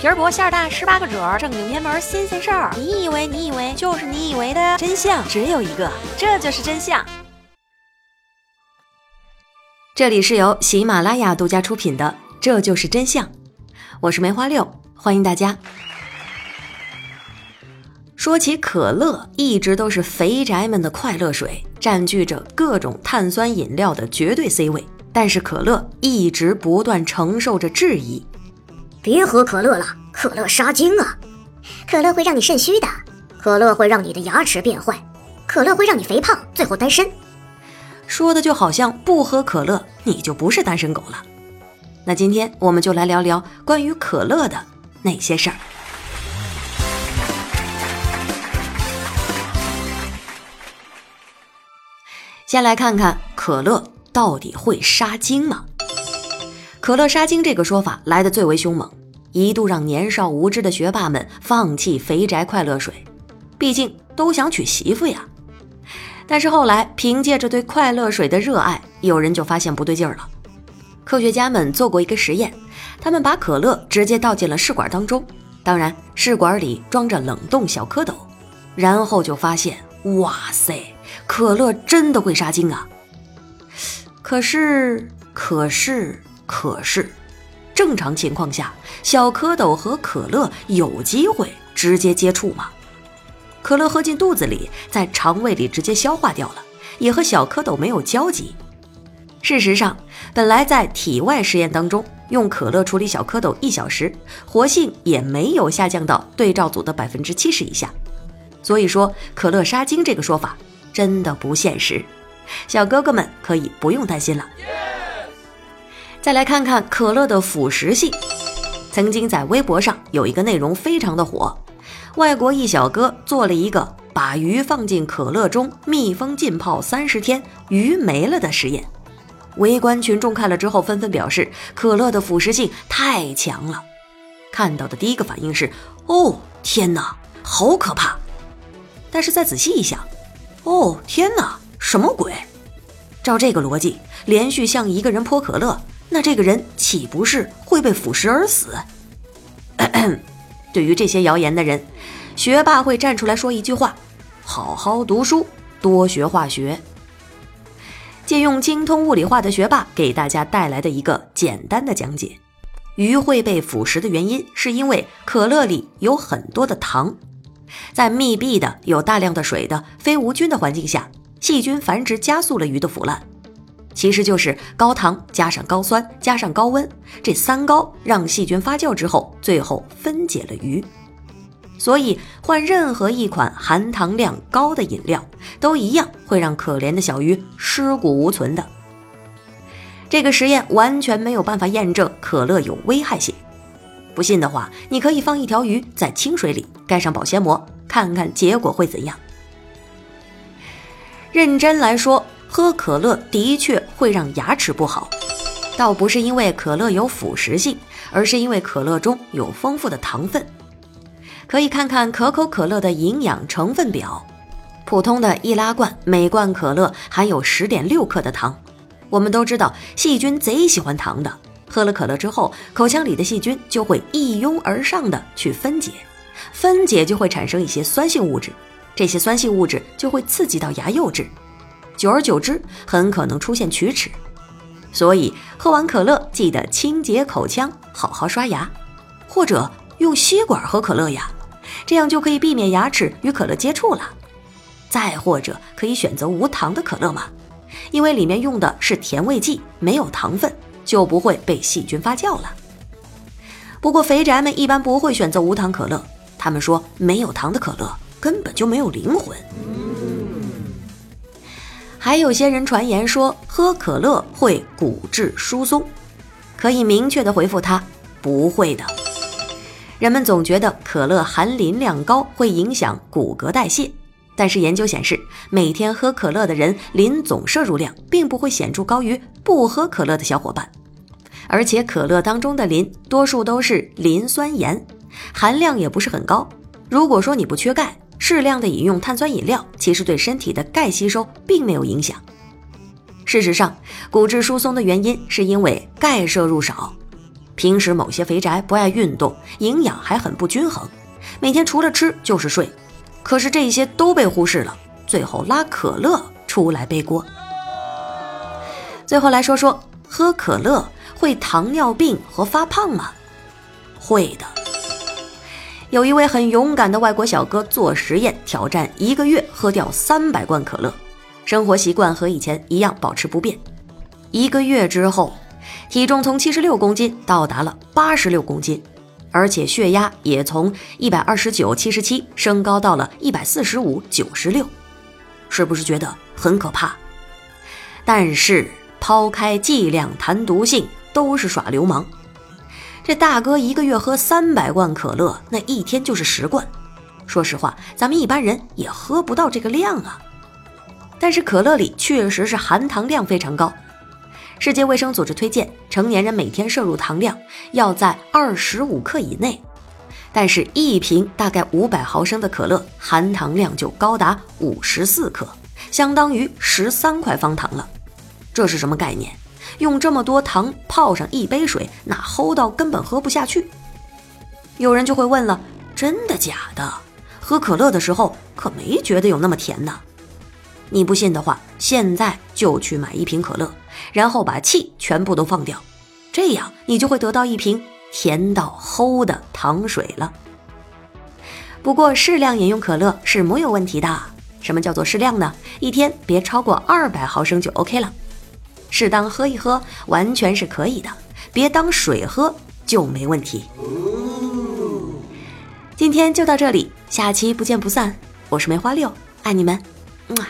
皮儿薄馅儿大，十八个褶儿，正经偏门新鲜事儿。你以为你以为就是你以为的真相只有一个，这就是真相。这里是由喜马拉雅独家出品的《这就是真相》，我是梅花六，欢迎大家。说起可乐，一直都是肥宅们的快乐水，占据着各种碳酸饮料的绝对 C 位。但是可乐一直不断承受着质疑。别喝可乐了，可乐杀精啊！可乐会让你肾虚的，可乐会让你的牙齿变坏，可乐会让你肥胖，最后单身。说的就好像不喝可乐你就不是单身狗了。那今天我们就来聊聊关于可乐的那些事儿。先来看看可乐到底会杀精吗？可乐杀精这个说法来的最为凶猛，一度让年少无知的学霸们放弃肥宅快乐水，毕竟都想娶媳妇呀。但是后来，凭借着对快乐水的热爱，有人就发现不对劲儿了。科学家们做过一个实验，他们把可乐直接倒进了试管当中，当然试管里装着冷冻小蝌蚪，然后就发现，哇塞，可乐真的会杀精啊！可是，可是，可是，正常情况下，小蝌蚪和可乐有机会直接接触吗？可乐喝进肚子里，在肠胃里直接消化掉了，也和小蝌蚪没有交集。事实上，本来在体外实验当中，用可乐处理小蝌蚪一小时，活性也没有下降到对照组的百分之七十以下。所以说，可乐杀精这个说法真的不现实，小哥哥们可以不用担心了。再来看看可乐的腐蚀性，曾经在微博上有一个内容非常的火。外国一小哥做了一个把鱼放进可乐中密封浸泡三十天，鱼没了的实验。围观群众看了之后纷纷表示，可乐的腐蚀性太强了。看到的第一个反应是：哦，天哪，好可怕！但是再仔细一想，哦，天哪，什么鬼？照这个逻辑，连续向一个人泼可乐，那这个人岂不是会被腐蚀而死？对于这些谣言的人，学霸会站出来说一句话：“好好读书，多学化学。”借用精通物理化的学霸给大家带来的一个简单的讲解：鱼会被腐蚀的原因，是因为可乐里有很多的糖。在密闭的、有大量的水的、非无菌的环境下，细菌繁殖加速了鱼的腐烂。其实就是高糖加上高酸加上高温，这三高让细菌发酵之后，最后分解了鱼。所以换任何一款含糖量高的饮料，都一样会让可怜的小鱼尸骨无存的。这个实验完全没有办法验证可乐有危害性。不信的话，你可以放一条鱼在清水里，盖上保鲜膜，看看结果会怎样。认真来说。喝可乐的确会让牙齿不好，倒不是因为可乐有腐蚀性，而是因为可乐中有丰富的糖分。可以看看可口可乐的营养成分表，普通的易拉罐每罐可乐含有十点六克的糖。我们都知道，细菌贼喜欢糖的，喝了可乐之后，口腔里的细菌就会一拥而上的去分解，分解就会产生一些酸性物质，这些酸性物质就会刺激到牙釉质。久而久之，很可能出现龋齿，所以喝完可乐记得清洁口腔，好好刷牙，或者用吸管喝可乐呀，这样就可以避免牙齿与可乐接触了。再或者可以选择无糖的可乐嘛，因为里面用的是甜味剂，没有糖分，就不会被细菌发酵了。不过肥宅们一般不会选择无糖可乐，他们说没有糖的可乐根本就没有灵魂。还有些人传言说喝可乐会骨质疏松，可以明确的回复他不会的。人们总觉得可乐含磷量高会影响骨骼代谢，但是研究显示，每天喝可乐的人磷总摄入量并不会显著高于不喝可乐的小伙伴，而且可乐当中的磷多数都是磷酸盐，含量也不是很高。如果说你不缺钙，适量的饮用碳酸饮料，其实对身体的钙吸收并没有影响。事实上，骨质疏松的原因是因为钙摄入少。平时某些肥宅不爱运动，营养还很不均衡，每天除了吃就是睡。可是这些都被忽视了，最后拉可乐出来背锅。最后来说说，喝可乐会糖尿病和发胖吗？会的。有一位很勇敢的外国小哥做实验，挑战一个月喝掉三百罐可乐，生活习惯和以前一样保持不变。一个月之后，体重从七十六公斤到达了八十六公斤，而且血压也从一百二十九七十七升高到了一百四十五九十六，是不是觉得很可怕？但是抛开剂量谈毒性，都是耍流氓。这大哥一个月喝三百罐可乐，那一天就是十罐。说实话，咱们一般人也喝不到这个量啊。但是可乐里确实是含糖量非常高。世界卫生组织推荐成年人每天摄入糖量要在二十五克以内，但是，一瓶大概五百毫升的可乐含糖量就高达五十四克，相当于十三块方糖了。这是什么概念？用这么多糖泡上一杯水，那齁到根本喝不下去。有人就会问了：真的假的？喝可乐的时候可没觉得有那么甜呢？你不信的话，现在就去买一瓶可乐，然后把气全部都放掉，这样你就会得到一瓶甜到齁的糖水了。不过适量饮用可乐是没有问题的。什么叫做适量呢？一天别超过二百毫升就 OK 了。适当喝一喝，完全是可以的，别当水喝就没问题。今天就到这里，下期不见不散。我是梅花六，爱你们，么。